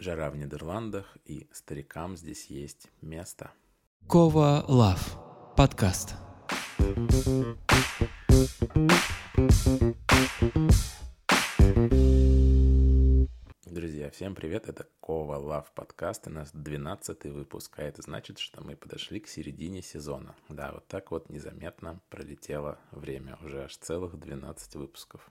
жара в Нидерландах, и старикам здесь есть место. Кова Лав. Подкаст. Друзья, всем привет, это Кова Лав подкаст, и нас 12 выпуск, а это значит, что мы подошли к середине сезона. Да, вот так вот незаметно пролетело время, уже аж целых 12 выпусков.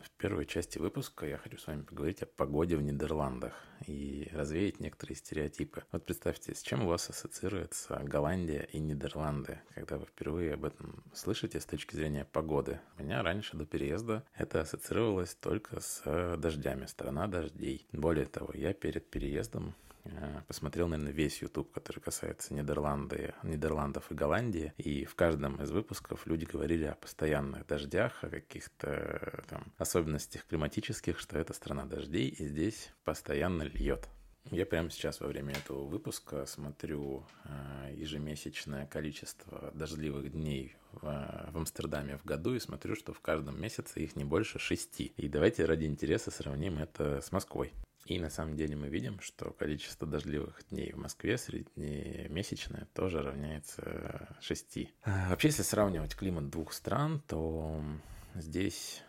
В первой части выпуска я хочу с вами поговорить о погоде в Нидерландах и развеять некоторые стереотипы. Вот представьте, с чем у вас ассоциируется Голландия и Нидерланды, когда вы впервые об этом слышите с точки зрения погоды. У меня раньше до переезда это ассоциировалось только с дождями, страна дождей. Более того, я перед переездом Э, посмотрел, наверное, весь YouTube, который касается Нидерланды, Нидерландов и Голландии, и в каждом из выпусков люди говорили о постоянных дождях, о каких-то э, там особенностях климатических, что это страна дождей, и здесь постоянно льет. Я прямо сейчас во время этого выпуска смотрю э, ежемесячное количество дождливых дней в, в Амстердаме в году и смотрю, что в каждом месяце их не больше шести. И давайте ради интереса сравним это с Москвой. И на самом деле мы видим, что количество дождливых дней в Москве среднемесячное тоже равняется 6. А, вообще, если сравнивать климат двух стран, то здесь,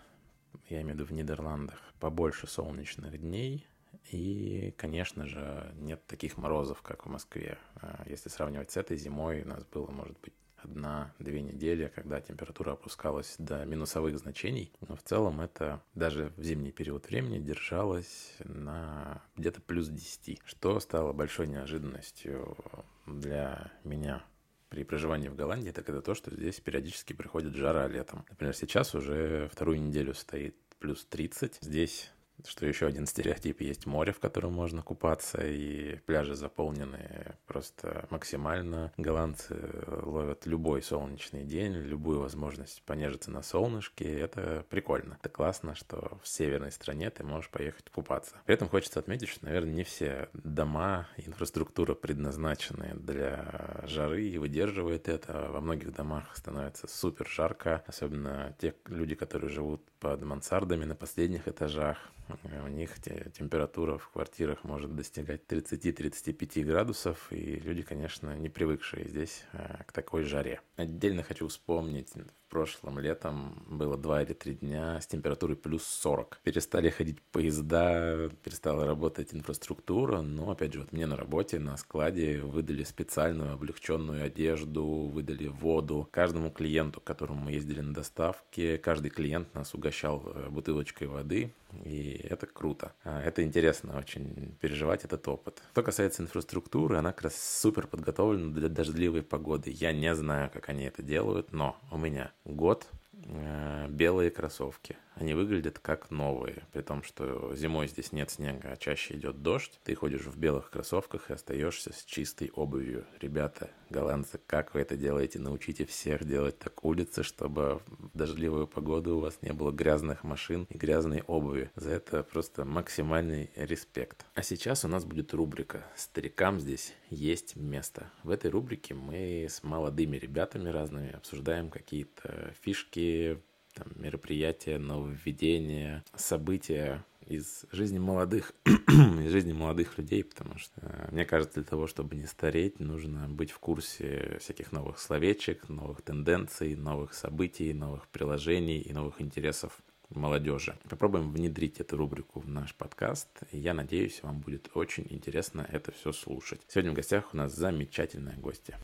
я имею в виду в Нидерландах, побольше солнечных дней, и, конечно же, нет таких морозов, как в Москве. А, если сравнивать с этой зимой, у нас было, может быть, одна-две недели, когда температура опускалась до минусовых значений. Но в целом это даже в зимний период времени держалось на где-то плюс 10, что стало большой неожиданностью для меня при проживании в Голландии, так это то, что здесь периодически приходит жара летом. Например, сейчас уже вторую неделю стоит плюс 30. Здесь что еще один стереотип, есть море, в котором можно купаться, и пляжи заполнены просто максимально. Голландцы ловят любой солнечный день, любую возможность понежиться на солнышке, это прикольно. Это классно, что в северной стране ты можешь поехать купаться. При этом хочется отметить, что, наверное, не все дома, инфраструктура предназначены для жары и выдерживает это. Во многих домах становится супер жарко, особенно те люди, которые живут под мансардами на последних этажах. У них температура в квартирах может достигать 30-35 градусов, и люди, конечно, не привыкшие здесь э, к такой жаре. Отдельно хочу вспомнить прошлым летом было 2 или 3 дня с температурой плюс 40. Перестали ходить поезда, перестала работать инфраструктура, но, опять же, вот мне на работе, на складе выдали специальную облегченную одежду, выдали воду. Каждому клиенту, к которому мы ездили на доставке, каждый клиент нас угощал э, бутылочкой воды, и это круто. А, это интересно очень переживать этот опыт. Что касается инфраструктуры, она как раз супер подготовлена для дождливой погоды. Я не знаю, как они это делают, но у меня год э, белые кроссовки – они выглядят как новые, при том, что зимой здесь нет снега, а чаще идет дождь. Ты ходишь в белых кроссовках и остаешься с чистой обувью. Ребята, голландцы, как вы это делаете? Научите всех делать так улицы, чтобы в дождливую погоду у вас не было грязных машин и грязной обуви. За это просто максимальный респект. А сейчас у нас будет рубрика «Старикам здесь есть место». В этой рубрике мы с молодыми ребятами разными обсуждаем какие-то фишки, там, мероприятия, нововведения, события из жизни молодых, из жизни молодых людей, потому что, мне кажется, для того, чтобы не стареть, нужно быть в курсе всяких новых словечек, новых тенденций, новых событий, новых приложений и новых интересов молодежи. Попробуем внедрить эту рубрику в наш подкаст. И я надеюсь, вам будет очень интересно это все слушать. Сегодня в гостях у нас замечательная гостья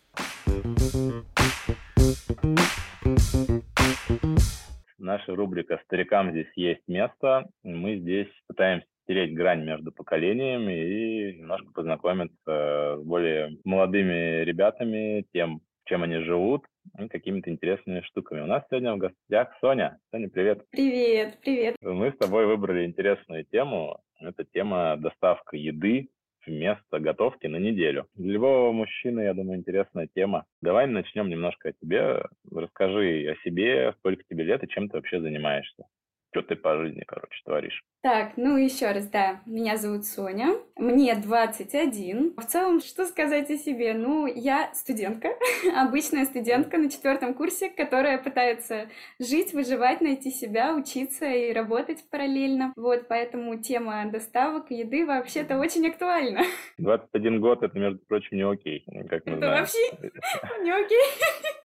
наша рубрика «Старикам здесь есть место». Мы здесь пытаемся стереть грань между поколениями и немножко познакомиться с более молодыми ребятами, тем, чем они живут, и какими-то интересными штуками. У нас сегодня в гостях Соня. Соня, привет. Привет, привет. Мы с тобой выбрали интересную тему. Это тема доставка еды вместо готовки на неделю. Для любого мужчины, я думаю, интересная тема. Давай начнем немножко о тебе. Расскажи о себе, сколько тебе лет и чем ты вообще занимаешься. Что ты по жизни, короче, творишь? Так, ну еще раз, да, меня зовут Соня, мне 21. В целом, что сказать о себе? Ну, я студентка, обычная студентка на четвертом курсе, которая пытается жить, выживать, найти себя, учиться и работать параллельно. Вот, поэтому тема доставок еды вообще-то очень актуальна. 21 год, это, между прочим, не окей, как мы Это знаем. вообще не окей.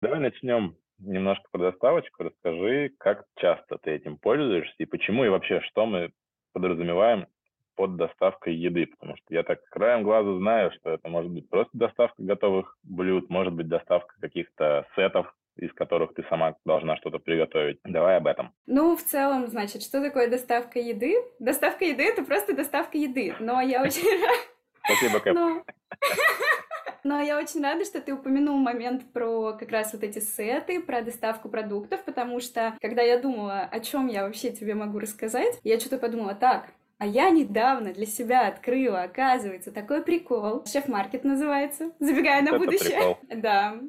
Давай начнем немножко про доставочку. Расскажи, как часто ты этим пользуешься и почему, и вообще, что мы подразумеваем под доставкой еды, потому что я так краем глаза знаю, что это может быть просто доставка готовых блюд, может быть доставка каких-то сетов, из которых ты сама должна что-то приготовить. Давай об этом. Ну, в целом, значит, что такое доставка еды? Доставка еды — это просто доставка еды, но я очень. Спасибо, Кэп. Но... Я очень рада, что ты упомянул момент про как раз вот эти сеты, про доставку продуктов, потому что, когда я думала, о чем я вообще тебе могу рассказать, я что-то подумала, так, а я недавно для себя открыла, оказывается, такой прикол. Шеф-маркет называется, забегая на Это будущее. прикол. Да.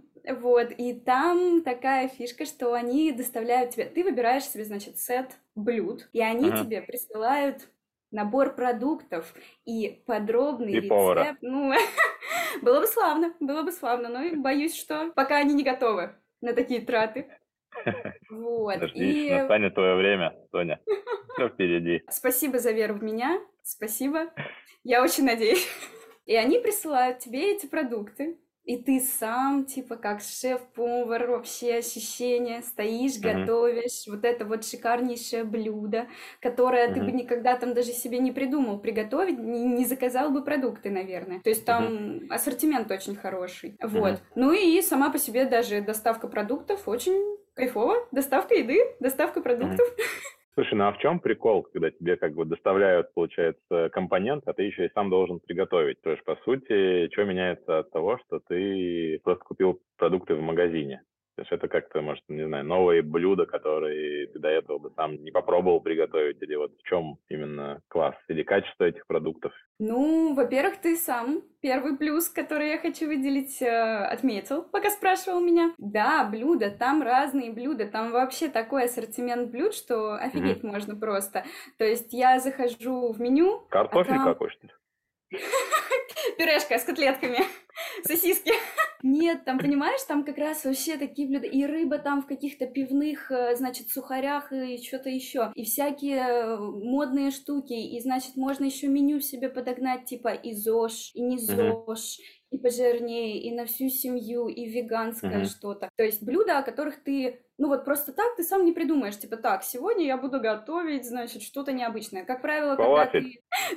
Вот, и там такая фишка, что они доставляют тебе, ты выбираешь себе, значит, сет блюд, и они Ага. тебе присылают набор продуктов и подробный И рецепт. повара. Ну, было бы славно, было бы славно, но боюсь, что пока они не готовы на такие траты. Вот, Подожди, и настанет твое время, Соня. Все впереди. спасибо за веру в меня, спасибо, я очень надеюсь. И они присылают тебе эти продукты, и ты сам, типа, как шеф-повар, вообще ощущение, стоишь, Мгм. готовишь вот это вот шикарнейшее блюдо, которое ты бы никогда там даже себе не придумал приготовить, не, не заказал бы продукты, наверное. То есть там ассортимент очень хороший. Вот. Мгм. Ну и сама по себе даже доставка продуктов очень кайфово. Доставка еды, доставка продуктов. Слушай, ну а в чем прикол, когда тебе как бы доставляют, получается, компонент, а ты еще и сам должен приготовить? То есть, по сути, что меняется от того, что ты просто купил продукты в магазине? То есть это как-то, может, не знаю, новые блюда, которые ты до этого бы сам не попробовал приготовить, или вот в чем именно класс, или качество этих продуктов? Ну, во-первых, ты сам первый плюс, который я хочу выделить, э, отметил, пока спрашивал меня. Да, блюда, там разные блюда, там вообще такой ассортимент блюд, что офигеть можно просто. То есть я захожу в меню, Картофель там- какой, что ли? пюрешка с котлетками, сосиски. Нет, там, понимаешь, там как раз вообще такие блюда. И рыба там в каких-то пивных, э, значит, сухарях и что-то еще. И всякие э, модные штуки. И, значит, можно еще меню себе подогнать, типа и ЗОЖ, и не ЗОЖ, и пожирнее, и на всю семью, и веганское что-то. То есть блюда, о которых ты, ну вот просто так ты сам не придумаешь. Типа, так, сегодня я буду готовить, значит, что-то необычное. Как правило, когда Фалафель.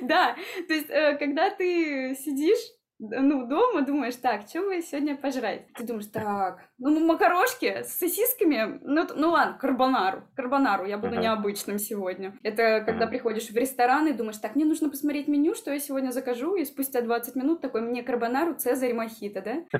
ты... Да, то есть, э, когда ты сидишь, д- ну, дома, думаешь, так, что бы сегодня пожрать? Ты думаешь, так, ну, макарошки с сосисками, ну, ну ладно, карбонару, карбонару, я буду Ага. необычным сегодня. Это когда Ага. приходишь в ресторан и думаешь, так, мне нужно посмотреть меню, что я сегодня закажу, и спустя 20 минут такой, мне карбонару, цезарь, мохито, да?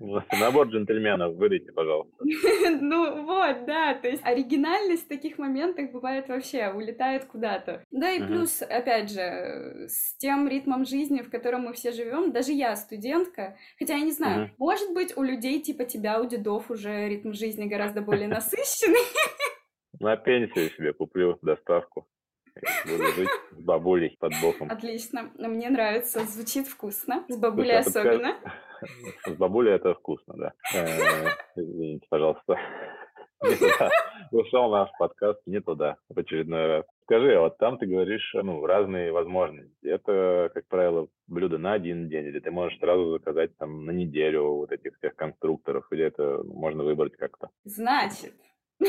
Набор джентльменов выдайте, пожалуйста. Ну вот, да, то есть оригинальность в таких моментах бывает вообще, улетает куда-то. Да и плюс, опять же, с тем ритмом жизни, в котором мы все живем, даже я студентка, хотя я не знаю, может быть, у людей типа тебя, у дедов уже ритм жизни гораздо более насыщенный. На пенсию себе куплю доставку. Буду жить с бабулей под боком. Отлично, мне нравится, звучит вкусно, с бабулей Слушай, особенно. С бабулей это вкусно, да. Э, Извините, пожалуйста. Ушел наш подкаст не туда в очередной раз. Скажи, а вот там ты говоришь, ну, разные возможности. Это, как правило, блюдо на один день, или ты можешь сразу заказать там на неделю вот этих всех конструкторов, или это можно выбрать как-то? Значит,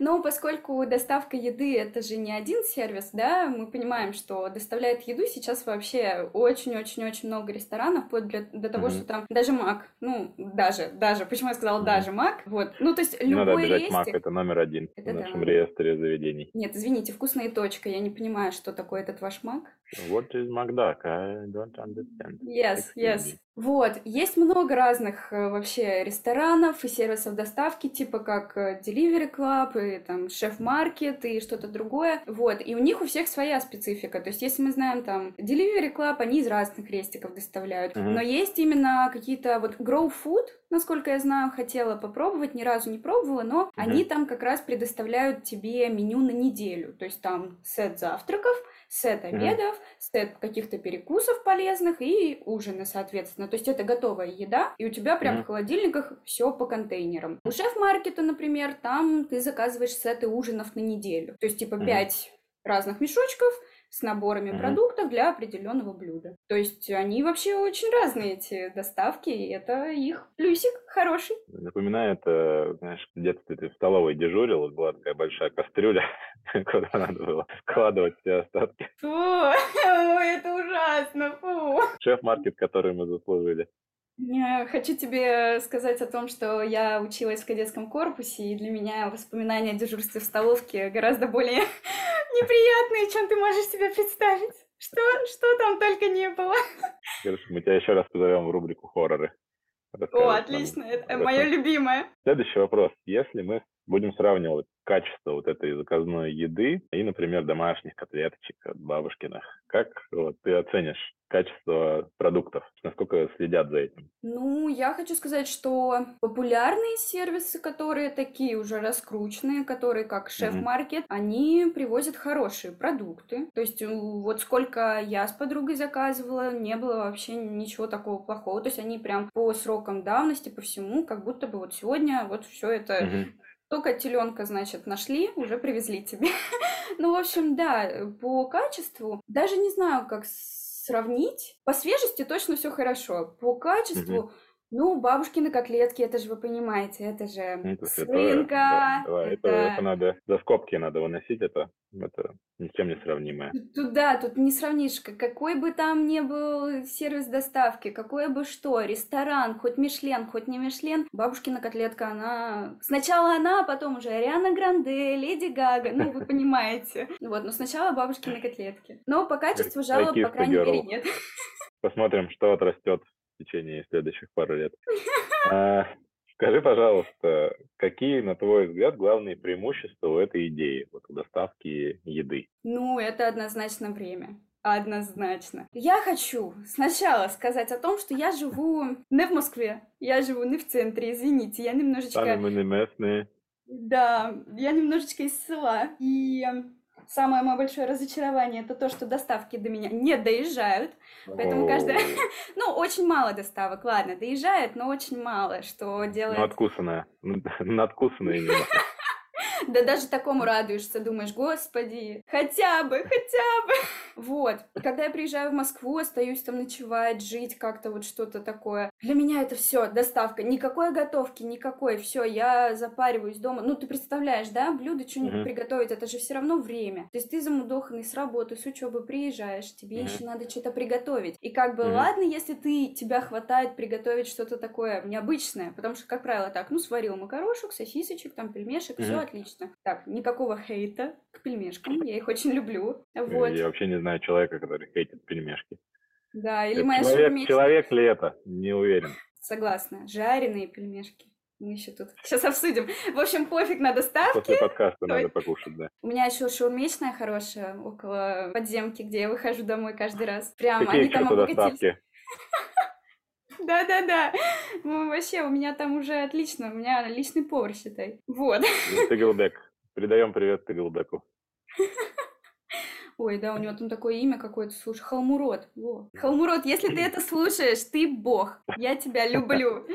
ну, поскольку доставка еды это же не один сервис, да, мы понимаем, что доставляет еду сейчас вообще очень-очень-очень много ресторанов, вплоть для- до того, Мгм. что там даже Мак, ну, даже, даже, почему я сказала даже Мак, вот, ну, то есть Не надо любой обижать Мак, рестик... это номер один Это в нашем да. реестре заведений. Нет, извините, вкусная точка, я не понимаю, что такое этот ваш Мак. What is Макдак? I don't understand. Yes, yes. Вот, есть много разных э, вообще ресторанов и сервисов доставки, типа как э, Delivery Delivery Club, и там Шеф-маркет, и что-то другое. Вот, и у них у всех своя специфика. То есть, если мы знаем там Delivery Club, они из разных рестиков доставляют. Mm-hmm. Но есть именно какие-то вот Grow Food, насколько я знаю, хотела попробовать, ни разу не пробовала, но mm-hmm. они там как раз предоставляют тебе меню на неделю. То есть там сет завтраков, сет обедов, mm-hmm. сет каких-то перекусов полезных и ужины, соответственно. То есть это готовая еда, и у тебя прям mm-hmm. в холодильниках все по контейнерам. У шеф-маркета, например, там ты заказываешь сеты ужинов на неделю. То есть типа mm-hmm. 5 разных мешочков, с наборами mm-hmm. продуктов для определенного блюда. То есть они вообще очень разные, эти доставки, и это их плюсик хороший. Напоминает, знаешь, в детстве ты в столовой дежурил, была такая большая кастрюля, куда надо было складывать все остатки. Фу, это ужасно, фу. Шеф-маркет, который мы заслужили. Я хочу тебе сказать о том, что я училась в кадетском корпусе, и для меня воспоминания о дежурстве в столовке гораздо более неприятные, чем ты можешь себе представить. Что, что там только не было. Хорошо, мы тебя еще раз позовем в рубрику хорроры. О, отлично, это мое любимое. Следующий вопрос. Если мы будем сравнивать качество вот этой заказной еды и, например, домашних котлеточек от бабушкиных, как вот, ты оценишь качество продуктов, насколько следят за этим? Ну, я хочу сказать, что популярные сервисы, которые такие уже раскрученные, которые как шеф-маркет, mm-hmm. они привозят хорошие продукты. То есть вот сколько я с подругой заказывала, не было вообще ничего такого плохого. То есть они прям по срокам давности, по всему, как будто бы вот сегодня вот все это mm-hmm только теленка, значит, нашли, уже привезли тебе. ну, в общем, да, по качеству, даже не знаю, как сравнить. По свежести точно все хорошо. По качеству, ну, бабушкины котлетки, это же вы понимаете, это же это с рынка. Да, да, это... Это, это надо, за скобки надо выносить, это, это ни с чем не сравнимое. Тут, да, тут не сравнишь, какой бы там ни был сервис доставки, какое бы что, ресторан, хоть Мишлен, хоть не Мишлен, бабушкина котлетка, она... Сначала она, а потом уже Ариана Гранде, Леди Гага, ну, вы понимаете. Вот, но сначала бабушкины котлетки. Но по качеству жалоб, по крайней мере, нет. Посмотрим, что отрастет в течение следующих пару лет. А, скажи, пожалуйста, какие, на твой взгляд, главные преимущества у этой идеи, вот у доставки еды? Ну, это однозначно время. Однозначно. Я хочу сначала сказать о том, что я живу не в Москве, я живу не в центре, извините, я немножечко... Сами мы не местные. Да, я немножечко из села, и Самое мое большое разочарование это то, что доставки до меня не доезжают. Поэтому каждая... Ну, очень мало доставок, ладно, доезжает, но очень мало, что делает... Ну, откусанная. Надкусанная немного. Да даже такому радуешься, думаешь, господи, хотя бы, хотя бы. Вот. когда я приезжаю в Москву, остаюсь там ночевать, жить как-то вот что-то такое. Для меня это все доставка. Никакой готовки, никакой. Все, я запариваюсь дома. Ну, ты представляешь, да, блюдо что-нибудь mm-hmm. приготовить, это же все равно время. То есть ты замудоханный с работы, с учебы приезжаешь, тебе mm-hmm. еще надо что-то приготовить. И как бы, mm-hmm. ладно, если ты, тебя хватает приготовить что-то такое необычное, потому что, как правило, так, ну, сварил макарошек, сосисочек, там, пельмешек, mm-hmm. все отлично. Так, никакого хейта к пельмешкам, я их очень люблю. Вот. Я вообще не знаю знаю человека, который хейтит пельмешки. Да, или моя человек. Человек ли это? Не уверен. Согласна. Жареные пельмешки. Мы еще тут сейчас обсудим. В общем, пофиг на доставке. После подкаста Ой. надо покушать, да. У меня еще шаурмечная хорошая около подземки, где я выхожу домой каждый раз. Прям Какие они там доставки? Да-да-да. Ну, вообще, у меня там уже отлично. У меня личный повар, считай. Вот. Тыгелбек. Передаем привет Тыгелбеку. Ой, да, у него там такое имя какое-то, слушай, Халмурод. Во. Халмурод, если ты это слушаешь, ты бог. Я тебя люблю.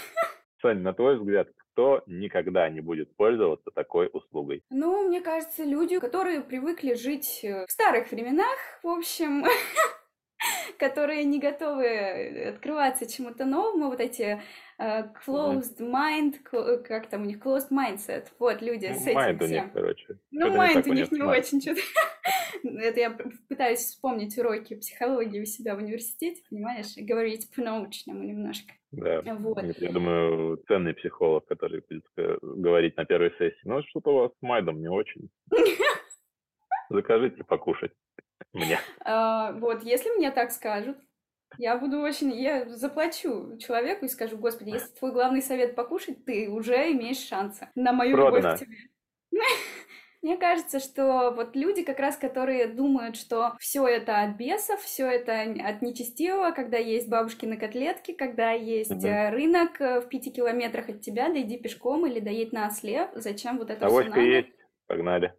Сань, на твой взгляд, кто никогда не будет пользоваться такой услугой? Ну, мне кажется, люди, которые привыкли жить э, в старых временах, в общем, которые не готовы открываться чему-то новому, вот эти uh, closed mind, как там у них, closed mindset, вот люди ну, с этим mind всем. у них, короче. Ну, mind у них не очень что-то. Это я пытаюсь вспомнить уроки психологии у себя в университете, понимаешь, говорить по-научному немножко. Да, вот. я думаю, ценный психолог, который будет э, говорить на первой сессии, ну, что-то у вас с майдом не очень. Закажите покушать мне. А, вот, если мне так скажут, Я буду очень... Я заплачу человеку и скажу, господи, если твой главный совет покушать, ты уже имеешь шансы на мою Продано. любовь к тебе. Мне кажется, что вот люди, как раз которые думают, что все это от бесов, все это от нечестивого, когда есть бабушкины котлетки, когда есть э, рынок э, в пяти километрах от тебя, дойди пешком или доедь на осле, зачем вот это все Авоська надо? есть, погнали.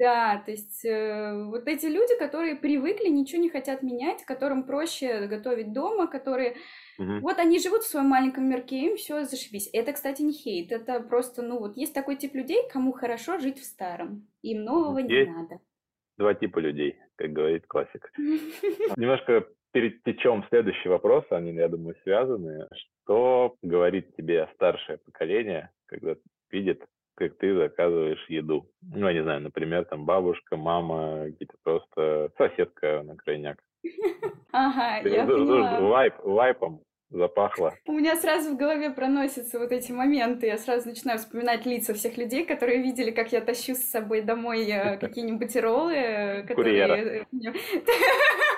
Да, то есть э, вот эти люди, которые привыкли, ничего не хотят менять, которым проще готовить дома, которые Мгм. вот они живут в своем маленьком мирке, им все зашибись. Это, кстати, не хейт, это просто, ну вот есть такой тип людей, кому хорошо жить в старом, им нового не Есть. надо. Два типа людей, как говорит классик. Немножко перетечем в следующий вопрос, они, я думаю, связаны. Что говорит тебе старшее поколение, когда видит, как ты заказываешь еду? Ну, я не знаю, например, там бабушка, мама, какие-то просто соседка на крайняк. Ага, я поняла. Вайпом запахло. У меня сразу в голове проносятся вот эти моменты. Я сразу начинаю вспоминать лица всех людей, которые видели, как я тащу с собой домой э, какие-нибудь роллы, э, которые...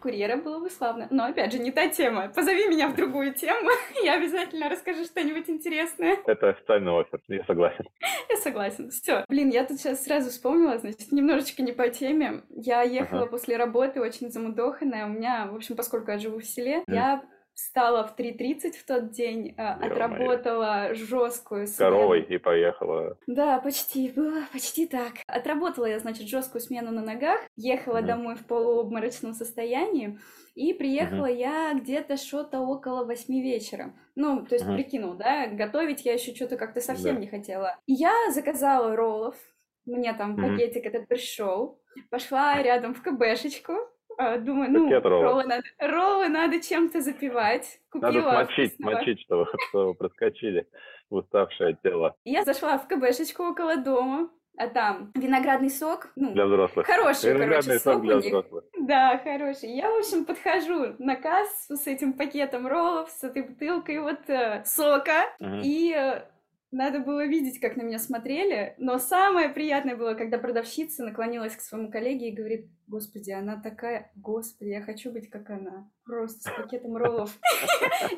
Курьера было бы славно. Но, опять же, не та тема. Позови меня в другую тему, я обязательно расскажу что-нибудь интересное. Это официальный офер, я согласен. Я согласен. Все. Блин, я тут сейчас сразу вспомнила, значит, немножечко не по теме. Я ехала Ага. после работы очень замудоханная. У меня, в общем, поскольку я живу в селе, я встала в 3.30 в тот день, э, Ё-моё. отработала жесткую смену. Коровой и поехала. Да, почти, было почти так. Отработала я, значит, жесткую смену на ногах, ехала Мгм. домой в полуобморочном состоянии, и приехала я где-то что-то около восьми вечера. Ну, то есть, Мгм. прикинул, да, готовить я еще что-то как-то совсем Да. не хотела. И я заказала роллов, мне там пакетик этот пришел, пошла рядом в КБшечку, а, думаю, ну, Пакет роллов. роллы надо, роллы надо чем-то запивать. Надо Купила смочить, вкусного. смочить, чтобы, чтобы проскочили в уставшее тело Я зашла в КБшечку около дома, а там виноградный сок, ну, для взрослых. хороший, Виноградный короче, сок для взрослых. Да, хороший. Я, в общем, подхожу на кассу с этим пакетом роллов, с этой бутылкой вот э, сока, Мгм. и э, надо было видеть, как на меня смотрели, но самое приятное было, когда продавщица наклонилась к своему коллеге и говорит, господи, она такая, господи, я хочу быть как она, просто с пакетом роллов.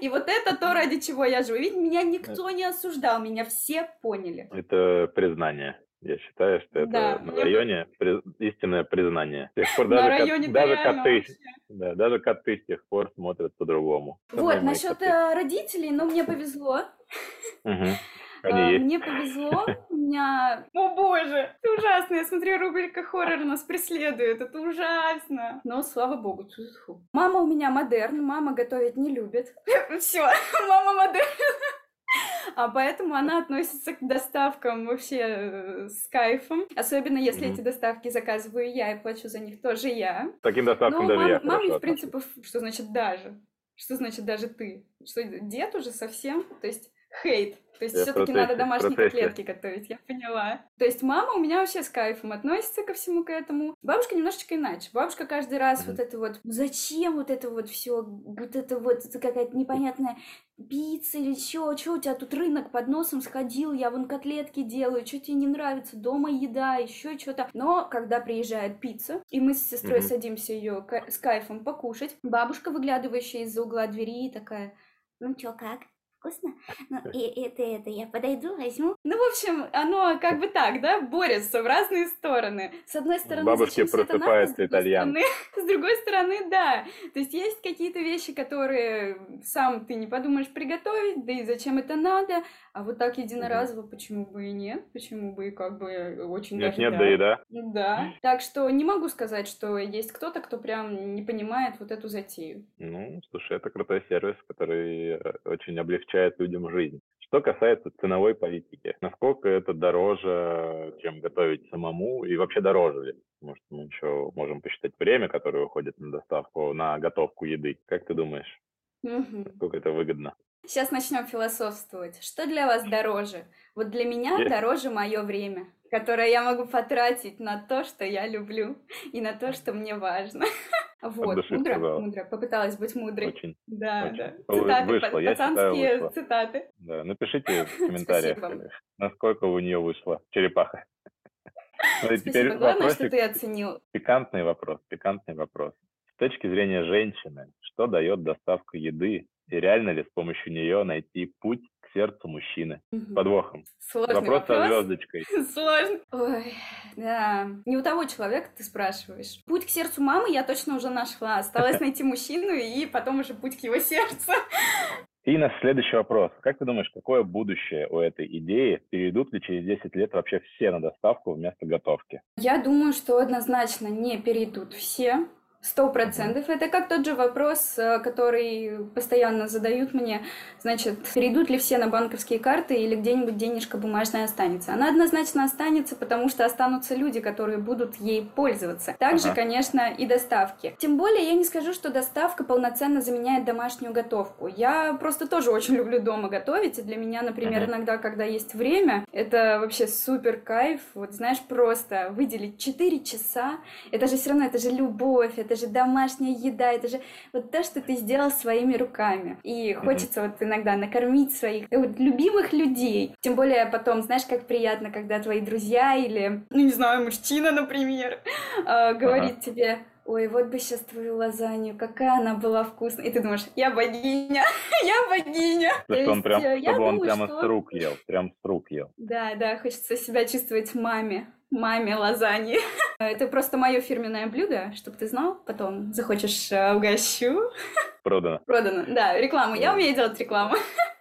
И вот это то, ради чего я живу. Ведь меня никто не осуждал, меня все поняли. Это признание. Я считаю, что это Да, на районе при- истинное признание. С тех пор даже, кот- даже коты, вообще. да, даже коты с тех пор смотрят по-другому. Вот, насчет коты. э, родителей, ну, мне повезло. Мгм. А, Они есть. Мне повезло, у меня... О боже, это ужасно, я смотрю, рубрика хоррор нас преследует, это ужасно. Но, слава богу, тьфу. Мама у меня модерн, мама готовить не любит. Все, мама модерн. А поэтому она относится к доставкам вообще э, с кайфом. Особенно если Мгм. эти доставки заказываю я и плачу за них тоже я. Таким доставкам Ну, даже я мам- маме, хорошо в принципе, что значит даже? Что значит даже ты? Что дед уже совсем? То есть хейт. То есть все-таки надо домашние процессе. котлетки готовить, я поняла. То есть мама у меня вообще с кайфом относится ко всему к этому. Бабушка немножечко иначе. Бабушка каждый раз Мгм. вот это вот, зачем вот это вот все, вот это вот, это какая-то непонятная пицца или чё, чё у тебя тут рынок под носом сходил, я вон котлетки делаю, что тебе не нравится, дома еда, еще что-то. Но когда приезжает пицца, и мы с сестрой Мгм. садимся ее с кайфом покушать, бабушка, выглядывающая из-за угла двери, такая, ну чё, как? Вкусно? Ну, и это, это, я подойду, возьму. Ну, в общем, оно как бы так, да, борется в разные стороны. С одной стороны, надо, просыпается с другой итальян. стороны- С другой стороны, да. То есть есть какие-то вещи, которые сам ты не подумаешь приготовить, да и зачем это надо, а вот так единоразово почему бы и нет, почему бы и как бы очень Нет, даже нет, да. да и да. Да. Так что не могу сказать, что есть кто-то, кто прям не понимает вот эту затею. Ну, слушай, это крутой сервис, который э, очень облегчает людям жизнь. Что касается ценовой политики, насколько это дороже, чем готовить самому, и вообще дороже ли? Что мы еще можем посчитать время, которое уходит на доставку, на готовку еды. Как ты думаешь, Мгм. насколько это выгодно? Сейчас начнем философствовать. Что для вас дороже? Вот для меня Есть. дороже мое время, которое я могу потратить на то, что я люблю, и на то, что мне важно. Вот, мудро, сказала. мудро. Попыталась быть мудрой. Очень. Да, очень. да. Цитаты, вышло, я считаю, вышло. цитаты. Да, напишите в комментариях, э, насколько у нее вышла черепаха. Ну и теперь Спасибо. Главное, что ты оценил. пикантный вопрос, пикантный вопрос. точки зрения женщины, что дает доставка еды и реально ли с помощью нее найти путь к сердцу мужчины? С подвохом. Сложный Вопрос со вопрос. звездочкой. Сложно. Ой, да. Не у того человека ты спрашиваешь. Путь к сердцу мамы я точно уже нашла. Осталось найти мужчину и потом уже путь к его сердцу. И наш следующий вопрос. Как ты думаешь, какое будущее у этой идеи? Перейдут ли через 10 лет вообще все на доставку вместо готовки? Я думаю, что однозначно не перейдут все. Сто процентов. Это как тот же вопрос, э, который постоянно задают мне. Значит, перейдут ли все на банковские карты или где-нибудь денежка бумажная останется? Она однозначно останется, потому что останутся люди, которые будут ей пользоваться. Также, Ага. конечно, и доставки. Тем более, я не скажу, что доставка полноценно заменяет домашнюю готовку. Я просто тоже очень люблю дома готовить, и для меня, например, Мгм. иногда, когда есть время, это вообще супер кайф. Вот знаешь, просто выделить 4 часа это же все равно, это же любовь, это же домашняя еда, это же вот то, что ты сделал своими руками. И хочется вот иногда накормить своих э, вот любимых людей. Тем более потом, знаешь, как приятно, когда твои друзья или, ну не знаю, мужчина, например, э, говорит тебе, ой, вот бы сейчас твою лазанью, какая она была вкусная. И ты думаешь, я богиня, я богиня. То есть он прям, э, я чтобы он думаю, прямо что- с рук ел, прям с рук ел. да, да, хочется себя чувствовать маме, маме лазаньи. Это просто мое фирменное блюдо, чтобы ты знал. Потом захочешь э, угощу. Продано. Продано. Да, рекламу. Я умею делать рекламу.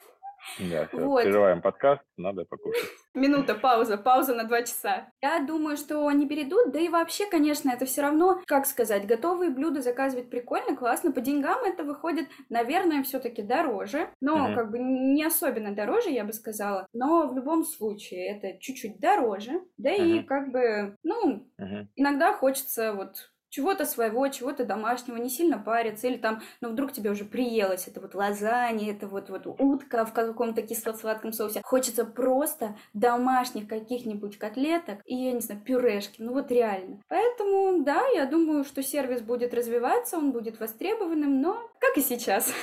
Да, Вот. прерываем подкаст, надо покушать. Минута, пауза, пауза на два часа. Я думаю, что они перейдут, да и вообще, конечно, это все равно, как сказать, готовые блюда заказывать прикольно, классно. По деньгам это выходит, наверное, все-таки дороже. Но, Мгм. как бы, не особенно дороже, я бы сказала. Но в любом случае это чуть-чуть дороже. Да и, Мгм. как бы, ну, Мгм. иногда хочется вот чего-то своего, чего-то домашнего, не сильно париться, или там, ну, вдруг тебе уже приелось, это вот лазанья, это вот, вот утка в каком-то кисло-сладком соусе. Хочется просто домашних каких-нибудь котлеток и, я не знаю, пюрешки, ну вот реально. Поэтому, да, я думаю, что сервис будет развиваться, он будет востребованным, но как и сейчас.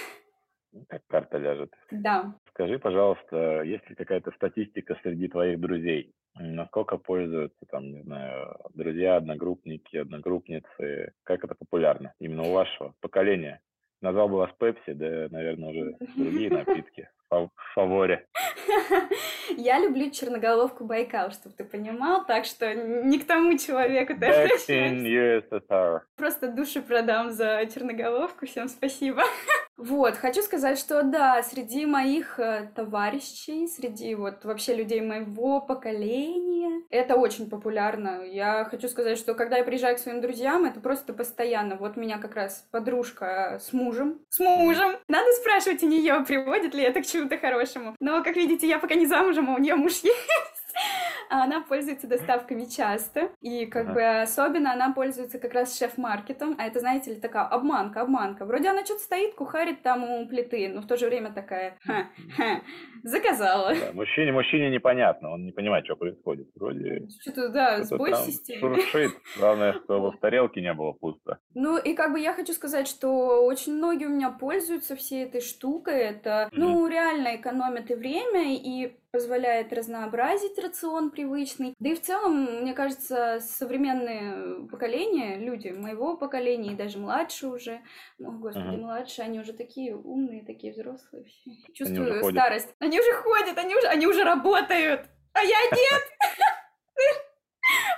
Как карта ляжет. Да. Скажи, пожалуйста, есть ли какая-то статистика среди твоих друзей? Насколько пользуются, там, не знаю, друзья, одногруппники, одногруппницы? Как это популярно именно у вашего поколения? Назвал бы вас Пепси, да, наверное, уже другие напитки в фаворе. Я люблю черноголовку Байкал, чтобы ты понимал, так что не к тому человеку ты обращаешься. Просто души продам за черноголовку. Всем спасибо. Вот, хочу сказать, что да, среди моих э, товарищей, среди вот вообще людей моего поколения, это очень популярно. Я хочу сказать, что когда я приезжаю к своим друзьям, это просто постоянно. Вот меня как раз подружка с мужем. С мужем! Надо спрашивать у нее, приводит ли это к чему-то хорошему. Но, как видите, я пока не замужем, а у нее муж есть. А Она пользуется доставками часто, и как Ага. бы особенно она пользуется как раз шеф-маркетом, а это, знаете ли, такая обманка, обманка. Вроде она что-то стоит, кухарит там у плиты, но в то же время такая, «Ха, ха, заказала. Да, мужчине, мужчине непонятно, он не понимает, что происходит. Вроде Что-то, да, сбой там системы. шуршит. Главное, чтобы в тарелке не было пусто. Ну, и как бы я хочу сказать, что очень многие у меня пользуются всей этой штукой. Это, ну, реально экономит и время, и позволяет разнообразить рацион привычный. Да и в целом, мне кажется, современные поколения, люди моего поколения и даже младше уже, о, господи, Мгм. младше, они уже такие умные, такие взрослые. уже Чувствую ходят. старость. Они уже ходят, они уже, они уже работают, а я нет.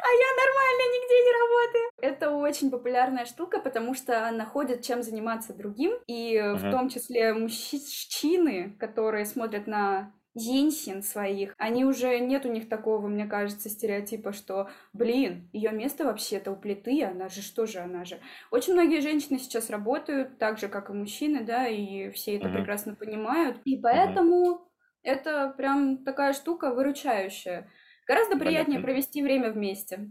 А я нормально нигде не работаю. Это очень популярная штука, потому что находят чем заниматься другим. И в Мгм. том числе мужчины, которые смотрят на женщин своих, они уже нет у них такого, мне кажется, стереотипа, что, блин, ее место вообще-то у плиты, она же что же, она же. Очень многие женщины сейчас работают, так же, как и мужчины, да, и все это Мгм. прекрасно понимают. И поэтому это прям такая штука выручающая. Гораздо приятнее Понятно. провести время вместе.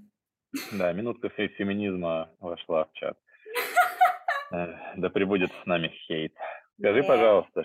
Да, минутка фе- феминизма вошла в чат. Э, Да прибудет с нами хейт. Скажи, пожалуйста,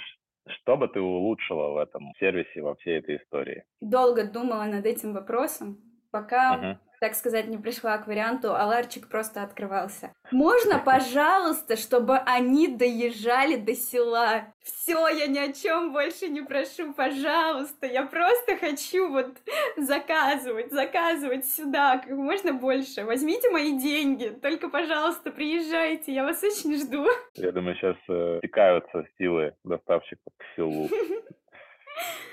что бы ты улучшила в этом сервисе, во всей этой истории? Долго думала над этим вопросом, пока Мгм. Так сказать, не пришла к варианту, а ларчик просто открывался. Можно, пожалуйста, чтобы они доезжали до села? Все, я ни о чем больше не прошу, пожалуйста. Я просто хочу вот заказывать, заказывать сюда как можно больше. Возьмите мои деньги, только, пожалуйста, приезжайте, я вас очень жду. Я думаю, сейчас э, стекаются силы доставщиков к селу.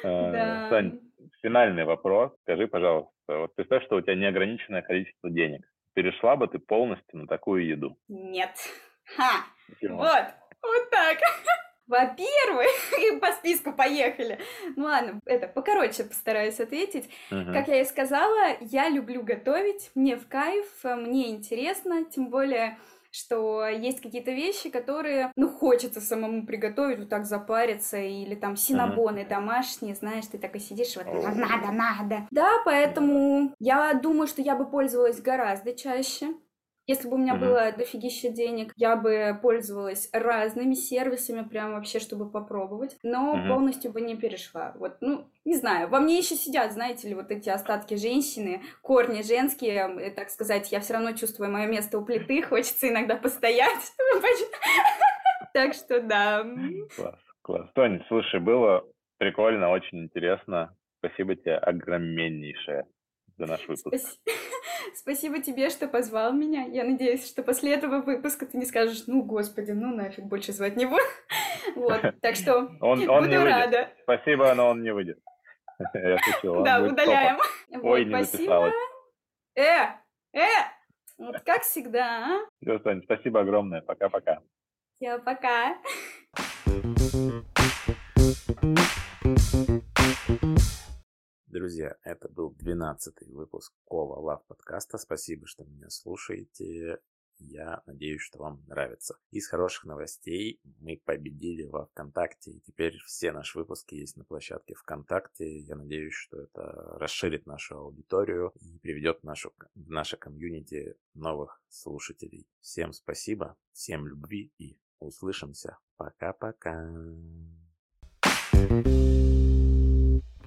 Э, Сань, финальный вопрос. Скажи, пожалуйста, вот представь, что у тебя неограниченное количество денег. Перешла бы ты полностью на такую еду? Нет. Ха! Вот, вот так. Во-первых, и по списку поехали. Ну ладно, это покороче постараюсь ответить. Uh-huh. Как я и сказала, я люблю готовить, мне в кайф, мне интересно, тем более что есть какие-то вещи, которые, ну, хочется самому приготовить, вот так запариться, или там синабоны uh-huh. домашние, знаешь, ты так и сидишь, вот надо, надо. Да, поэтому я думаю, что я бы пользовалась гораздо чаще. Если бы у меня mm-hmm. было дофигища денег, я бы пользовалась разными сервисами, прям вообще, чтобы попробовать, но mm-hmm. полностью бы не перешла. Вот, ну, не знаю, во мне еще сидят, знаете ли, вот эти остатки женщины, корни женские, э, так сказать, я все равно чувствую мое место у плиты, хочется иногда постоять. Так что да. Класс, класс. Тоня, слушай, было прикольно, очень интересно. Спасибо тебе огромнейшее за наш выпуск. Спасибо тебе, что позвал меня. Я надеюсь, что после этого выпуска ты не скажешь, ну, господи, ну нафиг, больше звать не буду. Вот, так что он, он буду рада. Спасибо, но он не выйдет. Я шучу. Да, удаляем. Ой, не спасибо. Э, э, вот как всегда, а? Все, Сань, спасибо огромное. Пока-пока. Все, пока. Друзья, это был 12 выпуск Кова Лав подкаста. Спасибо, что меня слушаете. Я надеюсь, что вам нравится. Из хороших новостей мы победили во ВКонтакте, и теперь все наши выпуски есть на площадке ВКонтакте. Я надеюсь, что это расширит нашу аудиторию и приведет нашу, в наше комьюнити новых слушателей. Всем спасибо, всем любви и услышимся. Пока-пока. thank you